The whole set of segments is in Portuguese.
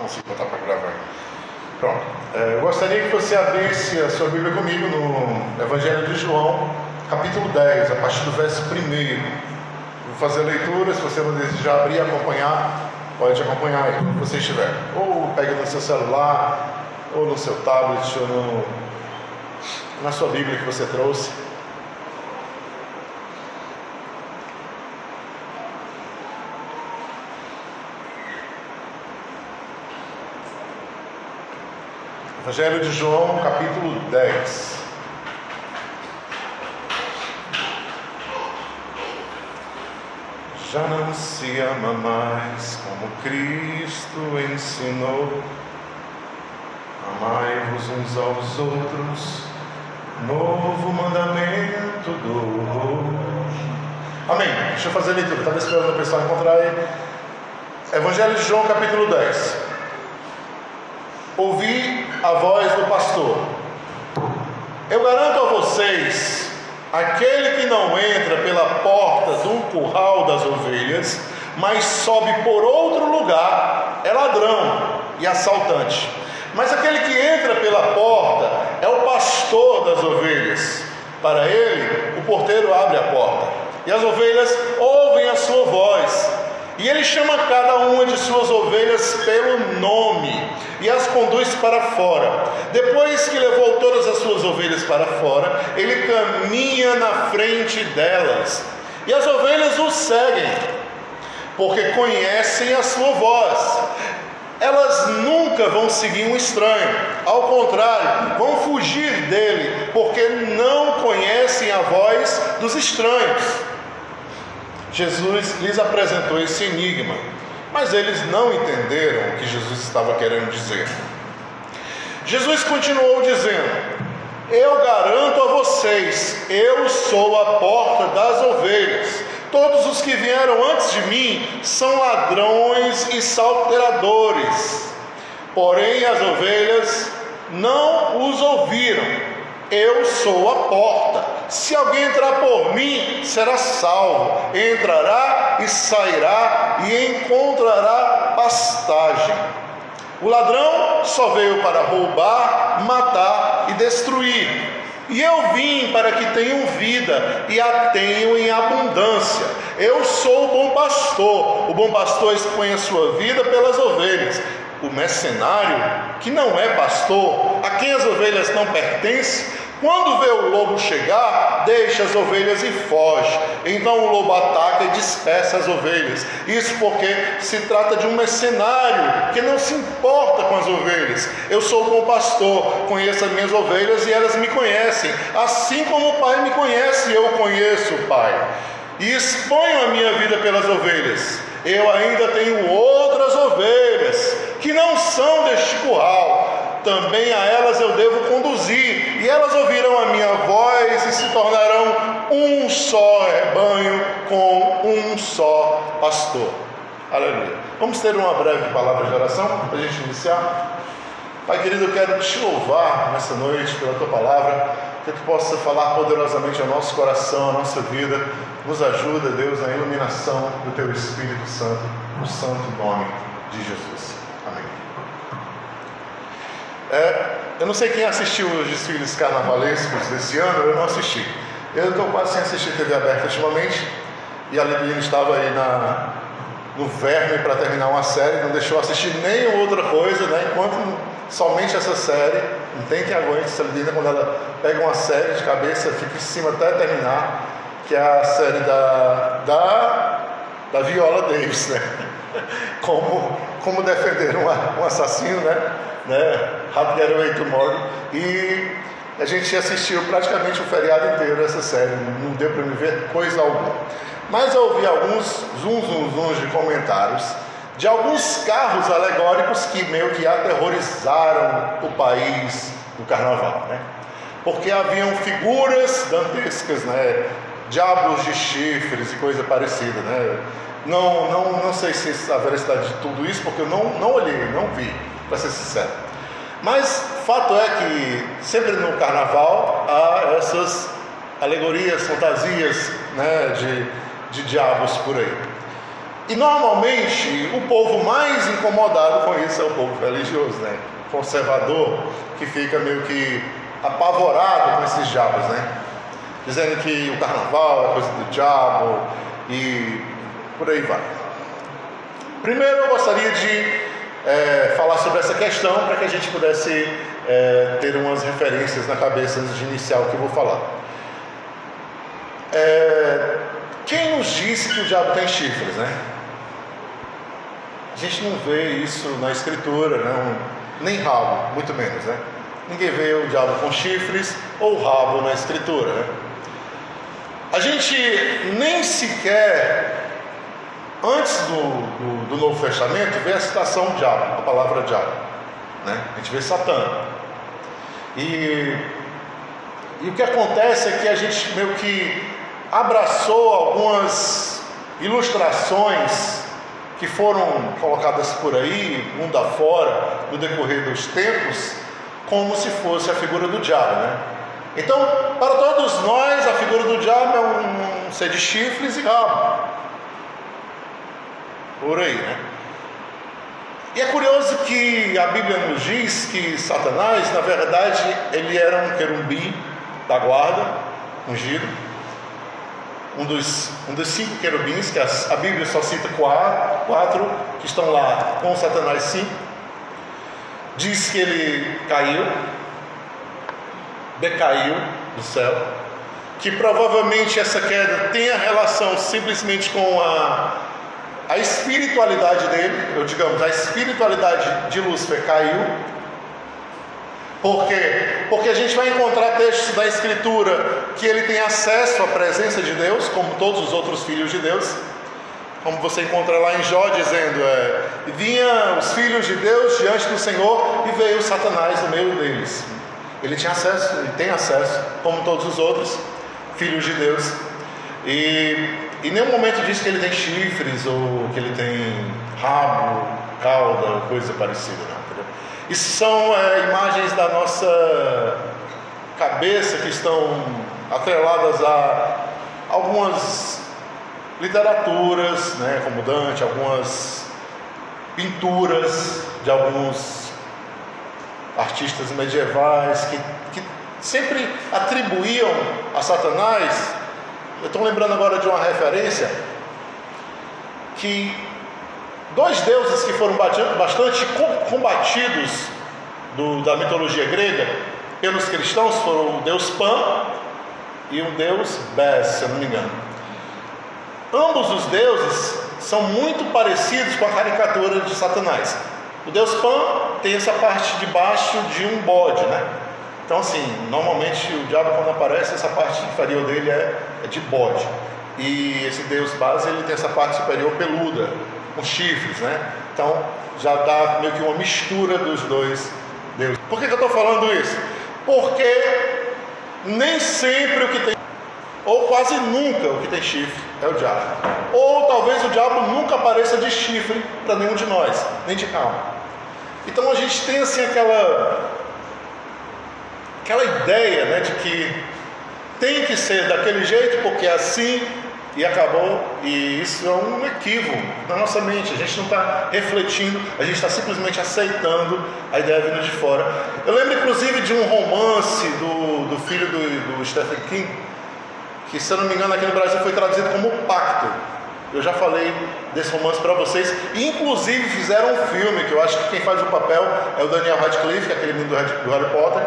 consigo botar para gravar. Pronto. É, eu gostaria que você abrisse a sua Bíblia comigo no Evangelho de João, capítulo 10, a partir do verso 1. Vou fazer a leitura, se você não desejar abrir e acompanhar, pode acompanhar aí, onde você estiver. Ou pegue no seu celular, ou no seu tablet, ou no, na sua Bíblia que você trouxe. Evangelho de João, capítulo 10. Já não se ama mais como Cristo ensinou. Amai-vos uns aos outros, novo mandamento do Amém. Deixa eu fazer a leitura, estava esperando o pessoal encontrar aí. Evangelho de João, capítulo 10. Ouvi a voz do pastor. Eu garanto a vocês, aquele que não entra pela porta do curral das ovelhas, mas sobe por outro lugar, é ladrão e assaltante. Mas aquele que entra pela porta é o pastor das ovelhas. Para ele, o porteiro abre a porta, e as ovelhas ouvem a sua voz e ele chama cada uma de suas ovelhas pelo nome e as conduz para fora. Depois que levou todas as suas ovelhas para fora, ele caminha na frente delas. E as ovelhas o seguem, porque conhecem a sua voz. Elas nunca vão seguir um estranho, ao contrário, vão fugir dele, porque não conhecem a voz dos estranhos. Jesus lhes apresentou esse enigma, mas eles não entenderam o que Jesus estava querendo dizer. Jesus continuou dizendo: Eu garanto a vocês, eu sou a porta das ovelhas. Todos os que vieram antes de mim são ladrões e salteadores. Porém, as ovelhas não os ouviram. Eu sou a porta. Se alguém entrar por mim, será salvo. Entrará e sairá e encontrará pastagem. O ladrão só veio para roubar, matar e destruir. E eu vim para que tenham vida e a tenham em abundância. Eu sou o bom pastor. O bom pastor expõe a sua vida pelas ovelhas o mercenário, que não é pastor, a quem as ovelhas não pertencem, quando vê o lobo chegar, deixa as ovelhas e foge. Então o lobo ataca e dispersa as ovelhas. Isso porque se trata de um mercenário que não se importa com as ovelhas. Eu sou bom pastor, conheço as minhas ovelhas e elas me conhecem. Assim como o Pai me conhece, eu conheço o Pai. E exponho a minha vida pelas ovelhas eu ainda tenho outras ovelhas que não são deste curral. Também a elas eu devo conduzir, e elas ouvirão a minha voz e se tornarão um só rebanho com um só pastor. Aleluia. Vamos ter uma breve palavra de oração para a gente iniciar. Pai querido, eu quero te louvar nessa noite pela tua palavra, que tu possa falar poderosamente ao nosso coração, à nossa vida. Nos ajuda, Deus, na iluminação do teu Espírito Santo, no santo nome de Jesus. É, eu não sei quem assistiu os desfiles carnavalescos desse ano, eu não assisti. Eu estou quase sem assistir TV aberta ultimamente, e a Lidiane estava aí na, no verme para terminar uma série, não deixou assistir nem outra coisa, né? Enquanto somente essa série, não tem quem aguente essa Lidina quando ela pega uma série de cabeça, fica em cima até terminar, que é a série da, da, da Viola Davis, né? Como, como defender um, um assassino, né? né? Away Tomorrow. E a gente assistiu praticamente o feriado inteiro essa série, não deu para me ver coisa alguma. Mas eu ouvi alguns zum, zum, zum de comentários de alguns carros alegóricos que meio que aterrorizaram o país no carnaval, né? Porque haviam figuras dantescas, né? Diabos de chifres e coisa parecida, né? Não, não, não sei se a veracidade de tudo isso, porque eu não, não olhei, não vi, para ser sincero. Mas fato é que sempre no carnaval há essas alegorias, fantasias né, de, de diabos por aí. E normalmente o povo mais incomodado com isso é o povo religioso, né? Conservador, que fica meio que apavorado com esses diabos, né? Dizendo que o carnaval é coisa do diabo e por aí vai. Primeiro eu gostaria de é, falar sobre essa questão para que a gente pudesse é, ter umas referências na cabeça de inicial que eu vou falar. É, quem nos disse que o diabo tem chifres, né? A gente não vê isso na escritura, não, nem rabo, muito menos, né? Ninguém vê o diabo com chifres ou rabo na escritura, né? A gente nem sequer, antes do, do, do Novo Testamento, vê a citação diabo, a palavra diabo, né? A gente vê Satã. E, e o que acontece é que a gente meio que abraçou algumas ilustrações que foram colocadas por aí, mundo afora, no decorrer dos tempos, como se fosse a figura do diabo, né? Então, para todos nós, a figura do diabo é um ser de chifres e rabo. Por aí, né? E é curioso que a Bíblia nos diz que Satanás, na verdade, ele era um querubim da guarda, ungido, um dos, um dos cinco querubins, que a, a Bíblia só cita quatro, quatro, que estão lá com Satanás cinco. Diz que ele caiu, decaiu do céu, que provavelmente essa queda tenha relação simplesmente com a, a espiritualidade dele, ou digamos, a espiritualidade de Lúcifer caiu, por quê? Porque a gente vai encontrar textos da Escritura que ele tem acesso à presença de Deus, como todos os outros filhos de Deus. Como você encontra lá em Jó dizendo, é, vinha os filhos de Deus diante do Senhor e veio Satanás no meio deles. Ele tinha acesso, ele tem acesso, como todos os outros filhos de Deus. E em nenhum momento diz que ele tem chifres ou que ele tem rabo, cauda, coisa parecida. Não. Isso são é, imagens da nossa cabeça que estão atreladas a algumas literaturas, né, como Dante, algumas pinturas de alguns artistas medievais que, que sempre atribuíam a Satanás. Eu estou lembrando agora de uma referência que Dois deuses que foram bastante combatidos do, da mitologia grega pelos cristãos foram o deus Pan e o deus Bes, se eu não me engano. Ambos os deuses são muito parecidos com a caricatura de Satanás. O deus Pan tem essa parte de baixo de um bode, né? Então, assim, normalmente o diabo, quando aparece, essa parte inferior dele é, é de bode. E esse deus base, ele tem essa parte superior peluda, com chifres, né? Então já dá meio que uma mistura dos dois deuses. Por que, que eu estou falando isso? Porque nem sempre o que tem, ou quase nunca o que tem chifre é o diabo. Ou talvez o diabo nunca apareça de chifre para nenhum de nós, nem de carro. Então a gente tem assim aquela aquela ideia, né, de que tem que ser daquele jeito porque é assim e acabou, e isso é um equívoco na nossa mente. A gente não está refletindo, a gente está simplesmente aceitando a ideia vindo de fora. Eu lembro inclusive de um romance do, do filho do, do Stephen King, que se eu não me engano aqui no Brasil foi traduzido como Pacto. Eu já falei desse romance para vocês. E, inclusive fizeram um filme, que eu acho que quem faz o papel é o Daniel Radcliffe, que aquele menino do Harry Potter.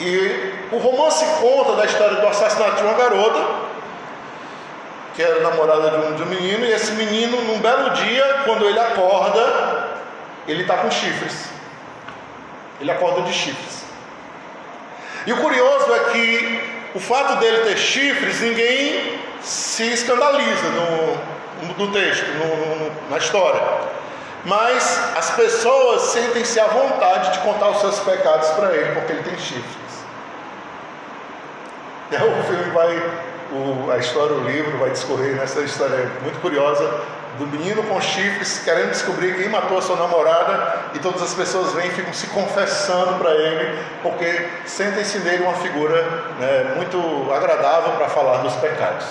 E o romance conta da história do assassinato de uma garota que era namorada de um, de um menino, e esse menino, num belo dia, quando ele acorda, ele está com chifres. Ele acorda de chifres. E o curioso é que o fato dele ter chifres, ninguém se escandaliza no, no texto, no, no, na história. Mas as pessoas sentem-se à vontade de contar os seus pecados para ele, porque ele tem chifres. O filme vai o, a história, o livro vai discorrer nessa história muito curiosa do menino com chifres querendo descobrir quem matou a sua namorada e todas as pessoas vêm e ficam se confessando para ele porque sentem-se nele uma figura né, muito agradável para falar dos pecados.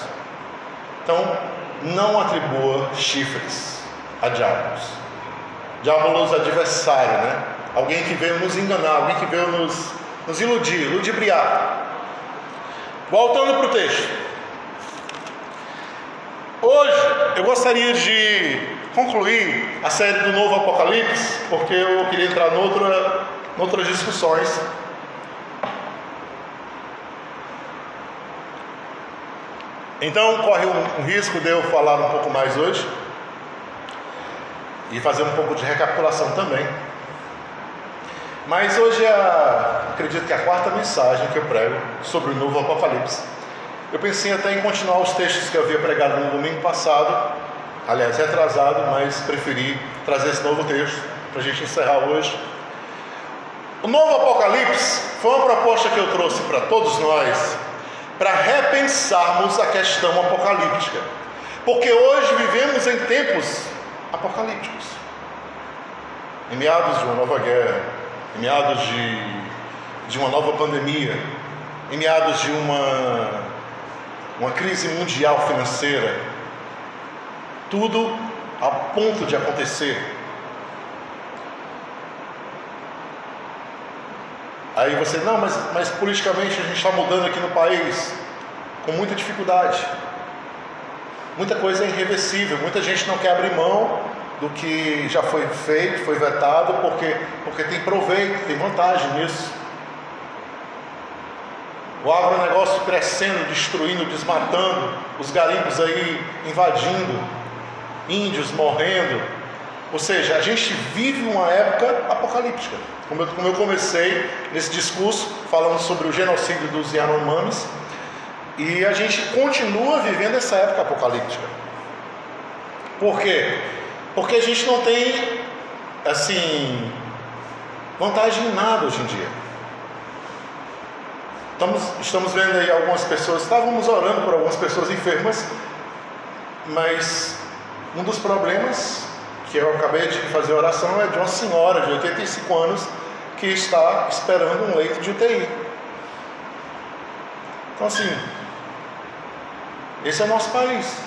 Então, não atribua chifres a diabos. Diabolos adversário, né? Alguém que veio nos enganar, alguém que veio nos, nos iludir, ludibriar. Voltando para o texto. Hoje eu gostaria de concluir a série do Novo Apocalipse, porque eu queria entrar noutra, noutras discussões. Então corre um, um risco de eu falar um pouco mais hoje e fazer um pouco de recapitulação também. Mas hoje é, acredito que é a quarta mensagem que eu prego sobre o novo Apocalipse. Eu pensei até em continuar os textos que eu havia pregado no domingo passado, aliás, retrasado, mas preferi trazer esse novo texto para a gente encerrar hoje. O novo Apocalipse foi uma proposta que eu trouxe para todos nós para repensarmos a questão apocalíptica. Porque hoje vivemos em tempos apocalípticos. Em meados de uma nova guerra, em meados de, de uma nova pandemia, em meados de uma, uma crise mundial financeira, tudo a ponto de acontecer. Aí você, não, mas, mas politicamente a gente está mudando aqui no país com muita dificuldade. Muita coisa é irreversível, muita gente não quer abrir mão do que já foi feito, foi vetado, porque, porque tem proveito, tem vantagem nisso. O agronegócio crescendo, destruindo, desmatando, os garimpos aí invadindo, índios morrendo. Ou seja, a gente vive uma época apocalíptica. Como eu, como eu comecei nesse discurso falando sobre o genocídio dos Yanomamis, e a gente continua vivendo essa época apocalíptica. Por quê? Porque a gente não tem, assim, vantagem em nada hoje em dia. Estamos, estamos vendo aí algumas pessoas, estávamos orando por algumas pessoas enfermas, mas um dos problemas que eu acabei de fazer oração é de uma senhora de 85 anos que está esperando um leito de UTI. Então, assim, esse é o nosso país,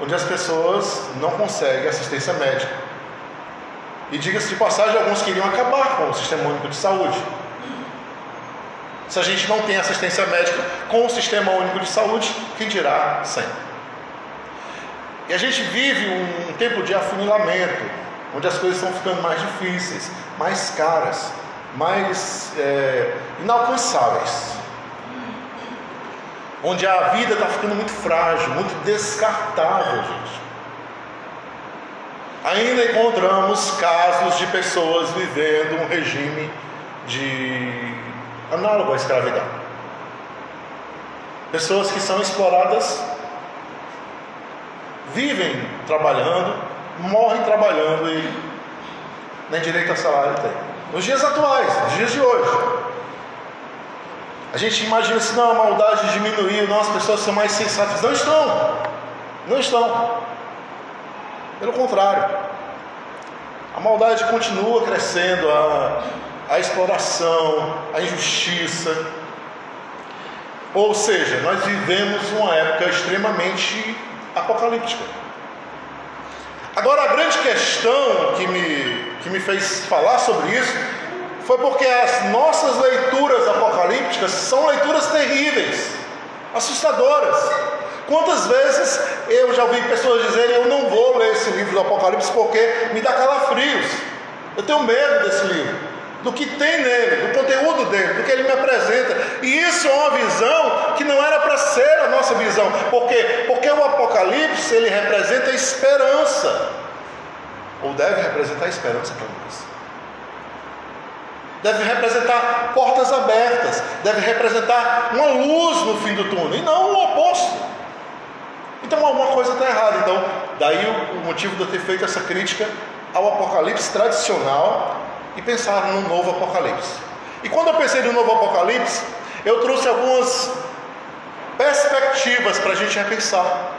onde as pessoas não conseguem assistência médica. E diga-se de passagem, alguns queriam acabar com o Sistema Único de Saúde. Se a gente não tem assistência médica com o Sistema Único de Saúde, quem dirá sem? E a gente vive um, tempo de afunilamento, onde as coisas estão ficando mais difíceis, mais caras, mais é, inalcançáveis. Onde a vida está ficando muito frágil, muito descartável, gente. Ainda encontramos casos de pessoas vivendo um regime de análogo à escravidão. Pessoas que são exploradas vivem trabalhando, morrem trabalhando e nem direito a salário tem. Nos dias atuais, nos dias de hoje. A gente imagina assim, não, a maldade diminuiu, não, as pessoas são mais sensatas. Não estão. Não estão. Pelo contrário. A maldade continua crescendo, a, a exploração, a injustiça. Ou seja, nós vivemos uma época extremamente apocalíptica. Agora, a grande questão que me, que me fez falar sobre isso foi porque as nossas leituras apocalípticas são leituras terríveis, assustadoras. Quantas vezes eu já ouvi pessoas dizerem: Eu não vou ler esse livro do Apocalipse porque me dá calafrios, eu tenho medo desse livro do que tem nele, do conteúdo dele, do que ele me apresenta. E isso é uma visão que não era para ser a nossa visão. Por quê? Porque o Apocalipse ele representa esperança. Ou deve representar esperança para nós. Deve representar portas abertas, deve representar uma luz no fim do túnel, e não o oposto. Então alguma coisa está errada. Então, daí o motivo de eu ter feito essa crítica ao Apocalipse tradicional e pensar no novo Apocalipse. E quando eu pensei no novo Apocalipse, eu trouxe algumas perspectivas para a gente repensar.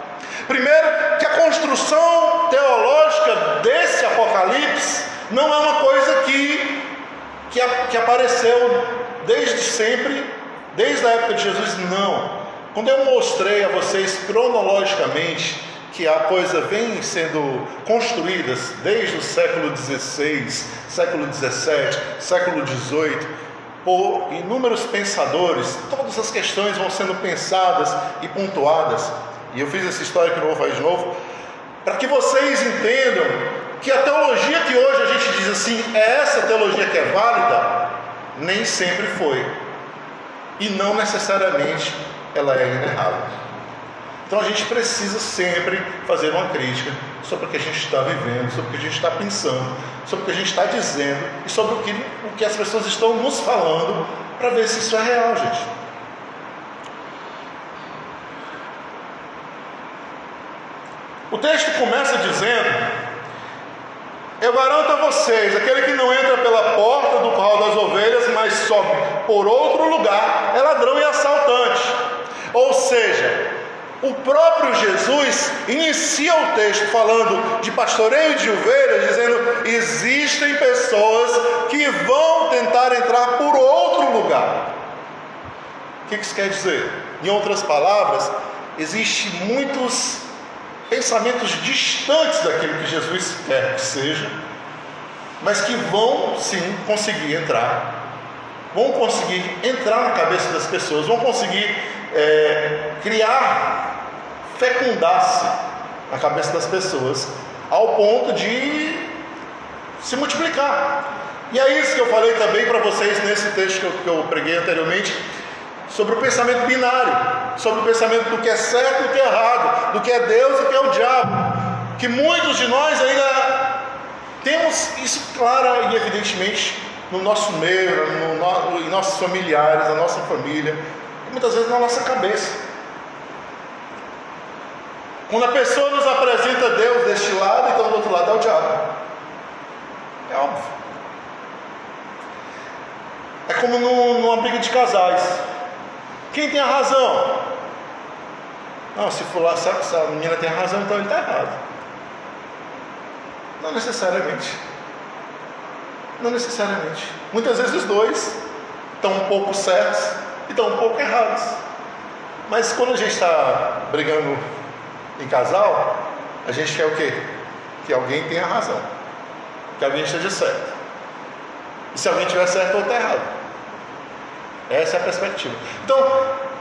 Primeiro, que a construção teológica desse Apocalipse não é uma coisa que, que, que apareceu desde sempre, desde a época de Jesus, não. Quando eu mostrei a vocês cronologicamente que a coisa vem sendo construída desde o século XVI, século XVII, século XVIII, por inúmeros pensadores, todas as questões vão sendo pensadas e pontuadas. E eu fiz essa história que não vou fazer de novo, para que vocês entendam que a teologia que hoje a gente diz assim, é essa teologia que é válida, nem sempre foi. E não necessariamente ela é inerrável. Então a gente precisa sempre fazer uma crítica sobre o que a gente está vivendo, sobre o que a gente está pensando, sobre o que a gente está dizendo e sobre o que, o que as pessoas estão nos falando para ver se isso é real, gente. O texto começa dizendo: Eu garanto a vocês, aquele que não entra pela porta do curral das ovelhas, mas sobe por outro lugar, é ladrão e assaltante. Ou seja, o próprio Jesus inicia o texto falando de pastoreio de ovelhas, dizendo: existem pessoas que vão tentar entrar por outro lugar. O que isso quer dizer? Em outras palavras, existem muitos pensamentos distantes daquilo que Jesus quer que seja, mas que vão sim conseguir entrar, vão conseguir entrar na cabeça das pessoas, vão conseguir é, criar, fecundar-se na cabeça das pessoas, ao ponto de se multiplicar. E é isso que eu falei também para vocês nesse texto que eu, que eu preguei anteriormente, sobre o pensamento binário, sobre o pensamento do que é certo e do que é errado, do que é Deus e do que é o diabo. Que muitos de nós ainda temos isso clara e evidentemente no nosso meio, no, no, em nossos familiares, na nossa família, e muitas vezes na nossa cabeça. Quando a pessoa nos apresenta Deus deste lado, então do outro lado é o diabo. É óbvio. É como numa briga de casais. Quem tem a razão? Não, se, for lá, se a menina tem a razão, então ele está errado. Não necessariamente. Não necessariamente. Muitas vezes os dois estão um pouco certos e estão um pouco errados. Mas quando a gente está brigando em casal, a gente quer o quê? Que alguém tenha razão. Que alguém esteja certo. E se alguém estiver certo, ou está errado. Essa é a perspectiva. Então,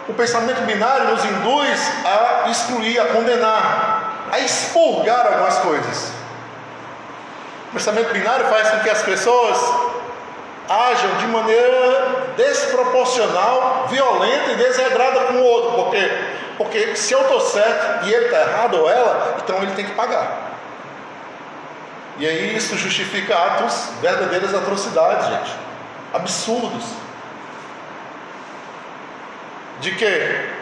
o pensamento binário nos induz a excluir, a condenar, a expurgar algumas coisas. O pensamento binário faz com que as pessoas ajam de maneira desproporcional, violenta e desregrada com o outro, porque, porque se eu estou certo e ele está errado ou ela, então ele tem que pagar. E aí isso justifica atos, verdadeiras atrocidades, gente, absurdos. De que?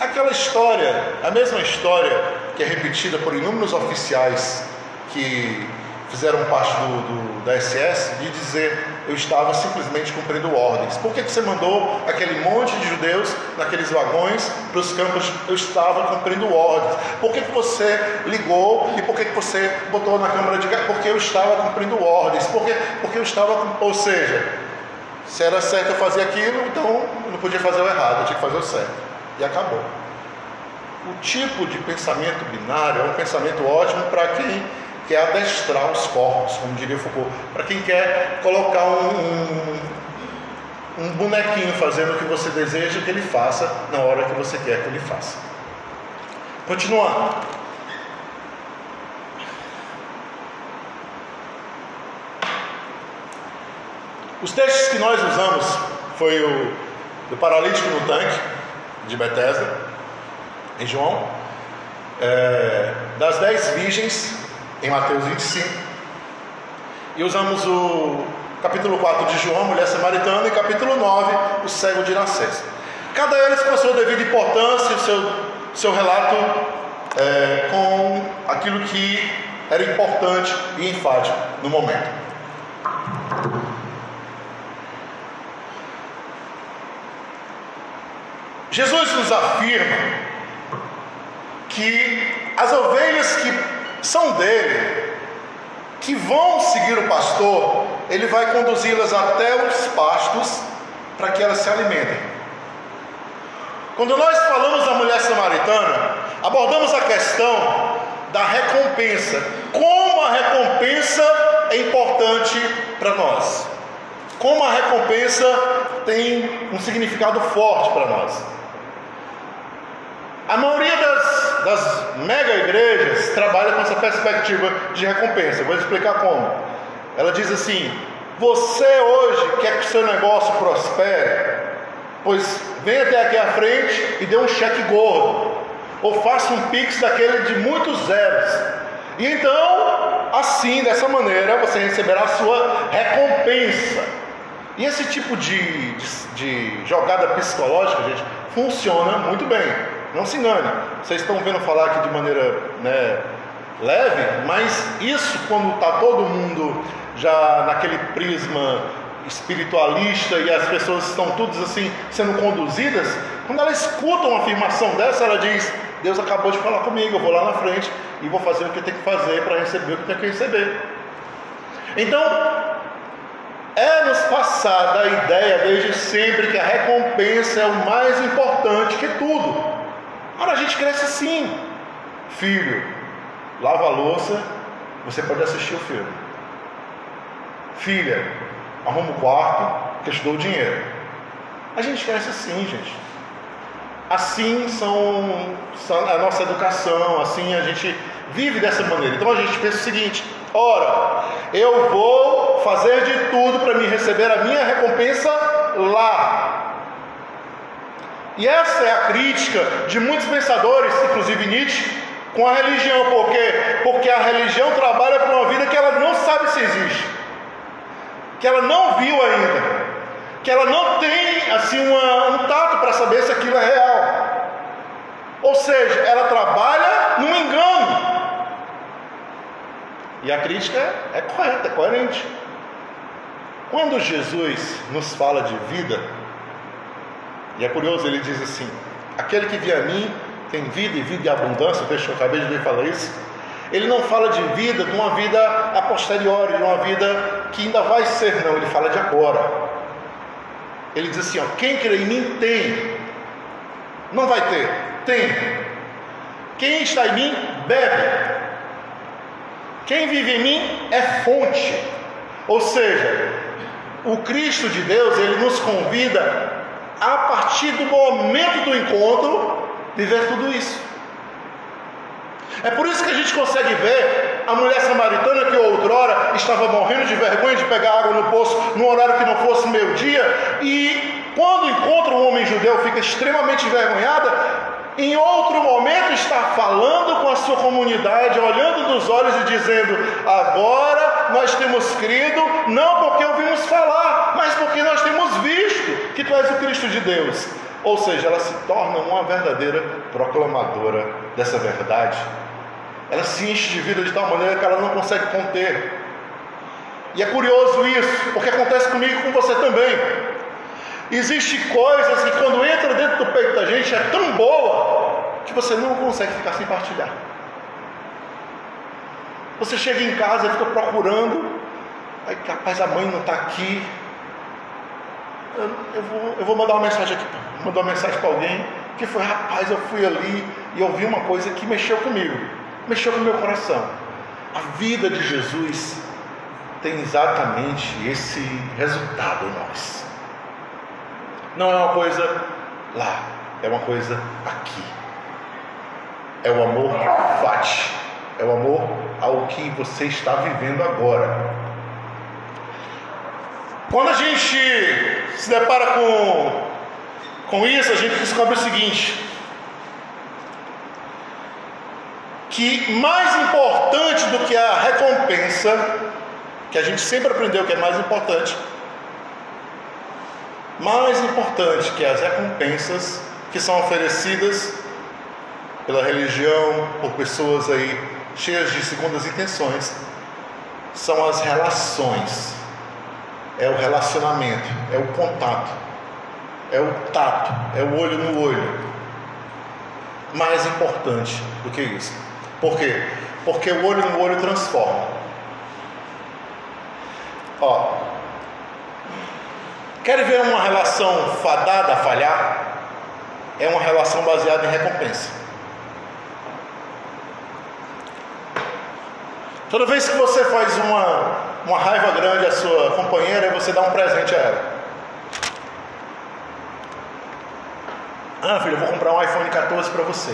Aquela história, a mesma história que é repetida por inúmeros oficiais que fizeram parte do, do, da SS, de dizer eu estava simplesmente cumprindo ordens. Por que, que você mandou aquele monte de judeus naqueles vagões para os campos? Eu estava cumprindo ordens. Por que, que você ligou e por que, que você botou na câmara de gás? Porque eu estava cumprindo ordens. Por quê? Porque eu estava. Ou seja, se era certo eu fazer aquilo, então eu não podia fazer o errado, eu tinha que fazer o certo. E acabou. O tipo de pensamento binário é um pensamento ótimo para quem quer adestrar os corpos, como diria Foucault, para quem quer colocar um, um, um bonequinho fazendo o que você deseja que ele faça na hora que você quer que ele faça. Continuando. Os textos que nós usamos foi o do paralítico no tanque de Bethesda, em João, é, das dez virgens em Mateus 25, e usamos o capítulo 4 de João, mulher samaritana, e capítulo 9, o cego de Nascês. Cada eles com a sua devida importância, o seu, seu relato é, com aquilo que era importante e enfático no momento. Jesus nos afirma que as ovelhas que são dele, que vão seguir o pastor, ele vai conduzi-las até os pastos para que elas se alimentem. Quando nós falamos da mulher samaritana, abordamos a questão da recompensa. Como a recompensa é importante para nós. Como a recompensa tem um significado forte para nós. A maioria das, das mega igrejas trabalha com essa perspectiva de recompensa. vou explicar como. Ela diz assim: você hoje quer que o seu negócio prospere? Pois vem até aqui à frente e dê um cheque gordo. Ou faça um pix daquele de muitos zeros. E então, assim, dessa maneira, você receberá a sua recompensa. E esse tipo de, de, de jogada psicológica, gente, funciona muito bem. Não se engane. Vocês estão vendo falar aqui de maneira né, leve, mas isso quando está todo mundo já naquele prisma espiritualista e as pessoas estão todas assim sendo conduzidas, quando ela escuta uma afirmação dessa, ela diz: Deus acabou de falar comigo, eu vou lá na frente e vou fazer o que tenho que fazer para receber o que tenho que receber. Então, é nos passada a ideia desde sempre que a recompensa é o mais importante que tudo. Ora, a gente cresce assim, filho, lava a louça, você pode assistir o filme. Filha, arruma o quarto, que te dou o dinheiro. A gente cresce assim, gente. Assim são, são a nossa educação, assim a gente vive dessa maneira. Então a gente pensa o seguinte: ora, eu vou fazer de tudo para me receber a minha recompensa lá. E essa é a crítica de muitos pensadores, inclusive Nietzsche, com a religião. Por quê? Porque a religião trabalha para uma vida que ela não sabe se existe que ela não viu ainda, que ela não tem assim uma, um tato para saber se aquilo é real. Ou seja, ela trabalha no engano. E a crítica é, é correta, é coerente. Quando Jesus nos fala de vida, e é curioso, ele diz assim: aquele que via a mim tem vida e vida e abundância, deixa eu acabei de ver falar isso. Ele não fala de vida, de uma vida a posteriori, de uma vida que ainda vai ser, não, ele fala de agora. Ele diz assim: ó, quem crê em mim tem, não vai ter, tem. Quem está em mim, bebe. Quem vive em mim é fonte. Ou seja, o Cristo de Deus, ele nos convida a partir do momento do encontro, viver tudo isso. É por isso que a gente consegue ver a mulher samaritana que outrora estava morrendo de vergonha de pegar água no poço no horário que não fosse meio-dia, e quando encontra um homem judeu fica extremamente envergonhada. Em outro momento está falando com a sua comunidade, olhando nos olhos e dizendo: Agora nós temos crido, não porque ouvimos falar, mas porque nós temos visto que tu és o Cristo de Deus. Ou seja, ela se torna uma verdadeira proclamadora dessa verdade ela se enche de vida de tal maneira que ela não consegue conter. E é curioso isso, porque acontece comigo e com você também. Existem coisas que quando entra dentro do peito da gente é tão boa que você não consegue ficar sem partilhar. Você chega em casa e fica procurando, aí capaz a mãe não está aqui. Eu, eu, vou, eu vou mandar uma mensagem aqui, mandar uma mensagem para alguém, que foi, rapaz, eu fui ali e ouvi uma coisa que mexeu comigo mexeu no meu coração. A vida de Jesus tem exatamente esse resultado em nós. Não é uma coisa lá, é uma coisa aqui. É o amor fati, é o amor ao que você está vivendo agora. Quando a gente se depara com, com isso, a gente descobre o seguinte: que mais importante do que a recompensa, que a gente sempre aprendeu que é mais importante, mais importante que as recompensas que são oferecidas pela religião, por pessoas aí cheias de segundas intenções, são as relações, é o relacionamento, é o contato, é o tato, é o olho no olho. Mais importante do que isso. Por quê? Porque o olho no olho transforma. Ó, quer ver uma relação fadada a falhar? é uma relação baseada em recompensa. Toda vez que você faz uma, uma raiva grande à sua companheira, você dá um presente a ela. Ah, filho, eu vou comprar um iPhone 14 para você.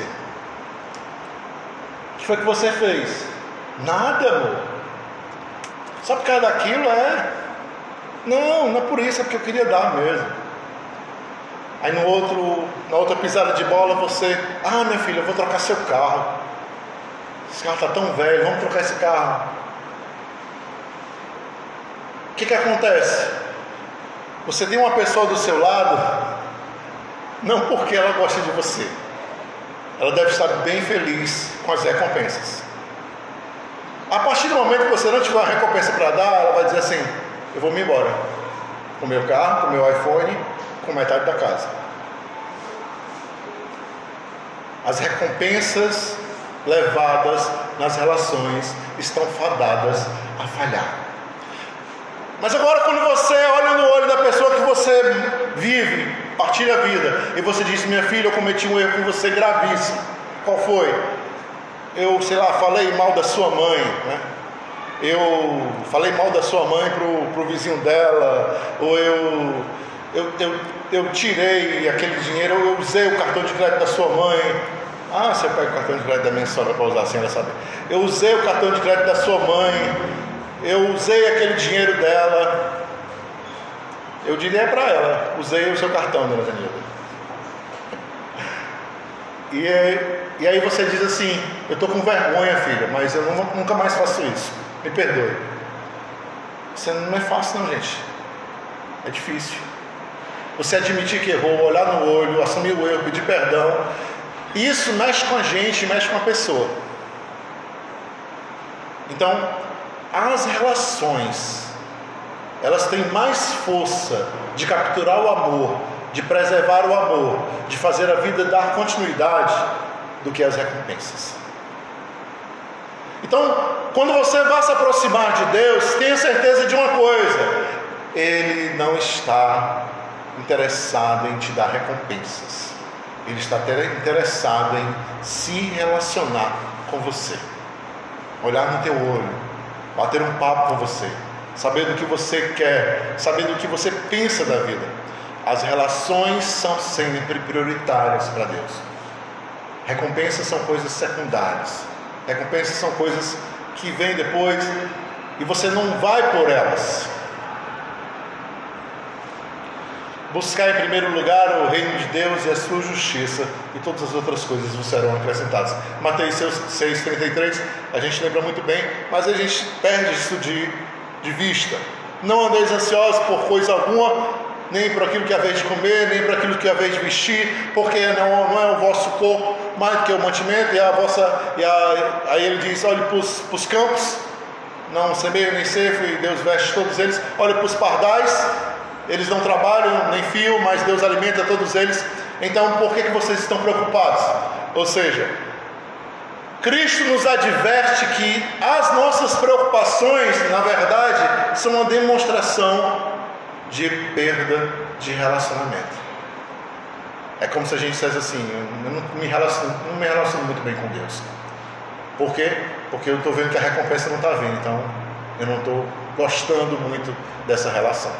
O que foi que você fez? Nada, amor. Só por causa daquilo é. Não, não é por isso, é porque eu queria dar mesmo. Aí no outro, na outra pisada de bola você, ah minha filha, eu vou trocar seu carro. Esse carro está tão velho, vamos trocar esse carro. O que, que acontece? Você tem uma pessoa do seu lado, não porque ela gosta de você. Ela deve estar bem feliz com as recompensas. A partir do momento que você não tiver uma recompensa para dar, ela vai dizer assim: Eu vou me embora. Com meu carro, com meu iPhone, com metade da casa. As recompensas levadas nas relações estão fadadas a falhar. Mas agora, quando você olha no olho da pessoa que você vive, partilha a vida, e você diz: Minha filha, eu cometi um erro com você gravíssimo. Qual foi? Eu, sei lá, falei mal da sua mãe, né? Eu falei mal da sua mãe pro, pro vizinho dela, ou eu, eu, eu, eu tirei aquele dinheiro, eu usei o cartão de crédito da sua mãe, ah, você pega o cartão de crédito da minha sogra para usar sem ela saber. Eu usei o cartão de crédito da sua mãe. Eu usei aquele dinheiro dela. Eu diria para ela: usei o seu cartão, dona Danila. E, e aí você diz assim: Eu estou com vergonha, filha, mas eu não, nunca mais faço isso. Me perdoe. Isso não é fácil, não, gente. É difícil. Você admitir que errou, olhar no olho, assumir o erro, pedir perdão isso mexe com a gente, mexe com a pessoa. Então, as relações, elas têm mais força de capturar o amor, de preservar o amor, de fazer a vida dar continuidade, do que as recompensas. Então, quando você vai se aproximar de Deus, tenha certeza de uma coisa: Ele não está interessado em te dar recompensas. Ele está interessado em se relacionar com você, olhar no teu olho, bater um papo com você, saber do que você quer, saber do que você pensa da vida. As relações são sempre prioritárias para Deus. Recompensas são coisas secundárias. Recompensas são coisas que vêm depois e você não vai por elas. Buscar em primeiro lugar o reino de Deus e a sua justiça, e todas as outras coisas vos serão acrescentadas. Mateus 6,33, a gente lembra muito bem, mas a gente perde isso de, de vista. Não andeis ansiosos por coisa alguma, nem por aquilo que a vez de comer, nem por aquilo que a vez de vestir, porque não, não é o vosso corpo mais do que o mantimento, e a vossa. E a, aí ele diz: olhe para os campos, não semeia nem ceifo, e Deus veste todos eles, olhe para os pardais, eles não trabalham nem fio, mas Deus alimenta todos eles. Então, por que, que vocês estão preocupados? Ou seja, Cristo nos adverte que as nossas preocupações, na verdade, são uma demonstração de perda de relacionamento. É como se a gente dissesse assim: eu não me relaciono, não me relaciono muito bem com Deus. Por quê? Porque eu estou vendo que a recompensa não está vindo, então eu não estou gostando muito dessa relação.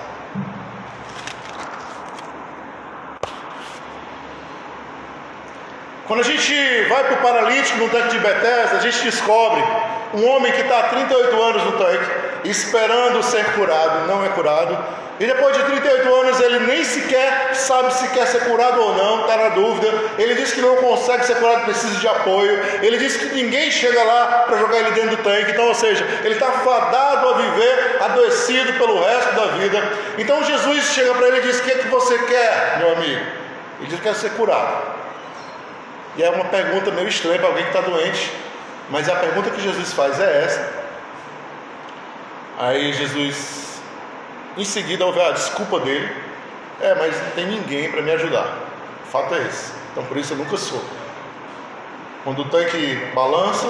Quando a gente vai para o paralítico no tanque de Bethesda, a gente descobre um homem que está há 38 anos no tanque, esperando ser curado, não é curado. E depois de 38 anos ele nem sequer sabe se quer ser curado ou não, está na dúvida. Ele diz que não consegue ser curado, precisa de apoio. Ele diz que ninguém chega lá para jogar ele dentro do tanque. Então, ou seja, ele está fadado a viver adoecido pelo resto da vida. Então Jesus chega para ele e diz: O que, é que você quer, meu amigo? Ele diz que quer ser curado. E é uma pergunta meio estranha para alguém que está doente, mas a pergunta que Jesus faz é essa. Aí Jesus, em seguida, ouve a desculpa dele: É, mas não tem ninguém para me ajudar. O fato é esse. Então por isso eu nunca sou. Quando o tanque balança,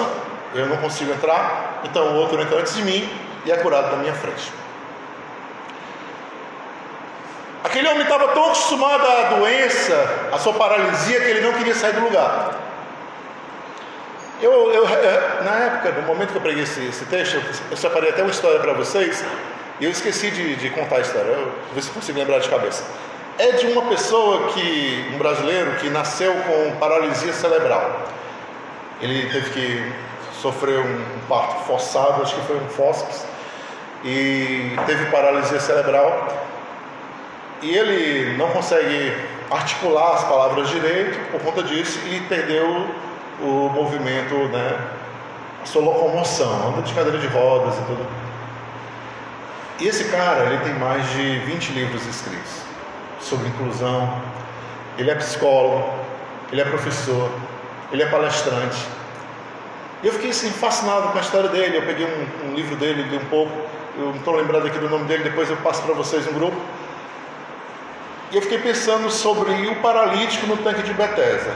eu não consigo entrar, então o outro entra antes de mim e é curado na minha frente. Aquele homem estava tão acostumado à doença, à sua paralisia, que ele não queria sair do lugar. Eu, eu, na época, no momento que eu preguei esse, esse texto, eu separei até uma história para vocês, e eu esqueci de, de contar a história, eu, vou ver se consigo lembrar de cabeça. É de uma pessoa que, um brasileiro, que nasceu com paralisia cerebral. Ele teve que sofrer um parto forçado, acho que foi um fósseis, e teve paralisia cerebral. E ele não consegue articular as palavras direito por conta disso e perdeu o movimento, né, a sua locomoção, anda de cadeira de rodas e tudo. E esse cara, ele tem mais de 20 livros escritos sobre inclusão. Ele é psicólogo, ele é professor, ele é palestrante. E eu fiquei assim, fascinado com a história dele. Eu peguei um, um livro dele, li um pouco. Eu não estou lembrado aqui do nome dele, depois eu passo para vocês no grupo. E eu fiquei pensando sobre o paralítico no tanque de Bethesda.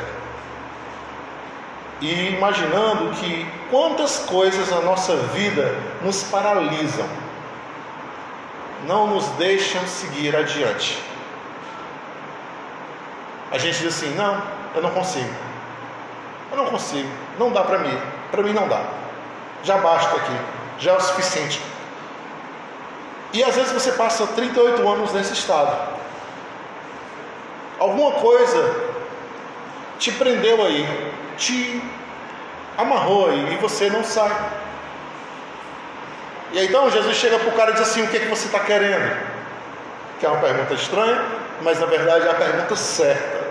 E imaginando que quantas coisas na nossa vida nos paralisam, não nos deixam seguir adiante. A gente diz assim: não, eu não consigo. Eu não consigo, não dá para mim. Para mim não dá. Já basta aqui, já é o suficiente. E às vezes você passa 38 anos nesse estado. Alguma coisa te prendeu aí, te amarrou aí e você não sai. E aí então Jesus chega para o cara e diz assim: O que, é que você está querendo? Que é uma pergunta estranha, mas na verdade é a pergunta certa.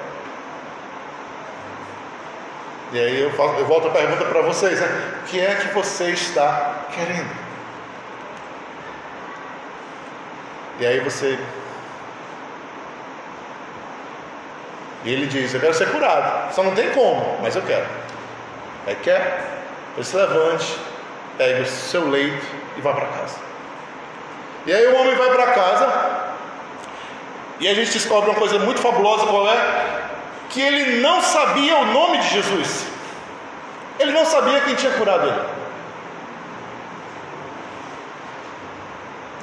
E aí eu, eu volto a pergunta para vocês: né? O que é que você está querendo? E aí você. E ele diz: Eu quero ser curado. Só não tem como, mas eu quero. Aí quer? Ele se levante, pegue o seu leito e vá para casa. E aí o homem vai para casa. E a gente descobre uma coisa muito fabulosa qual é? que ele não sabia o nome de Jesus. Ele não sabia quem tinha curado ele.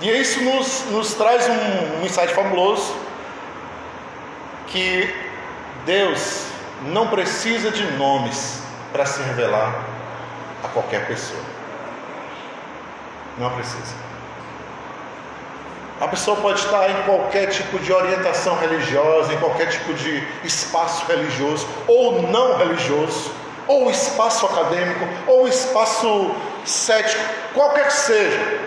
E isso nos, nos traz um, um insight fabuloso que Deus não precisa de nomes para se revelar a qualquer pessoa. Não precisa. A pessoa pode estar em qualquer tipo de orientação religiosa, em qualquer tipo de espaço religioso ou não religioso, ou espaço acadêmico, ou espaço cético, qualquer que seja.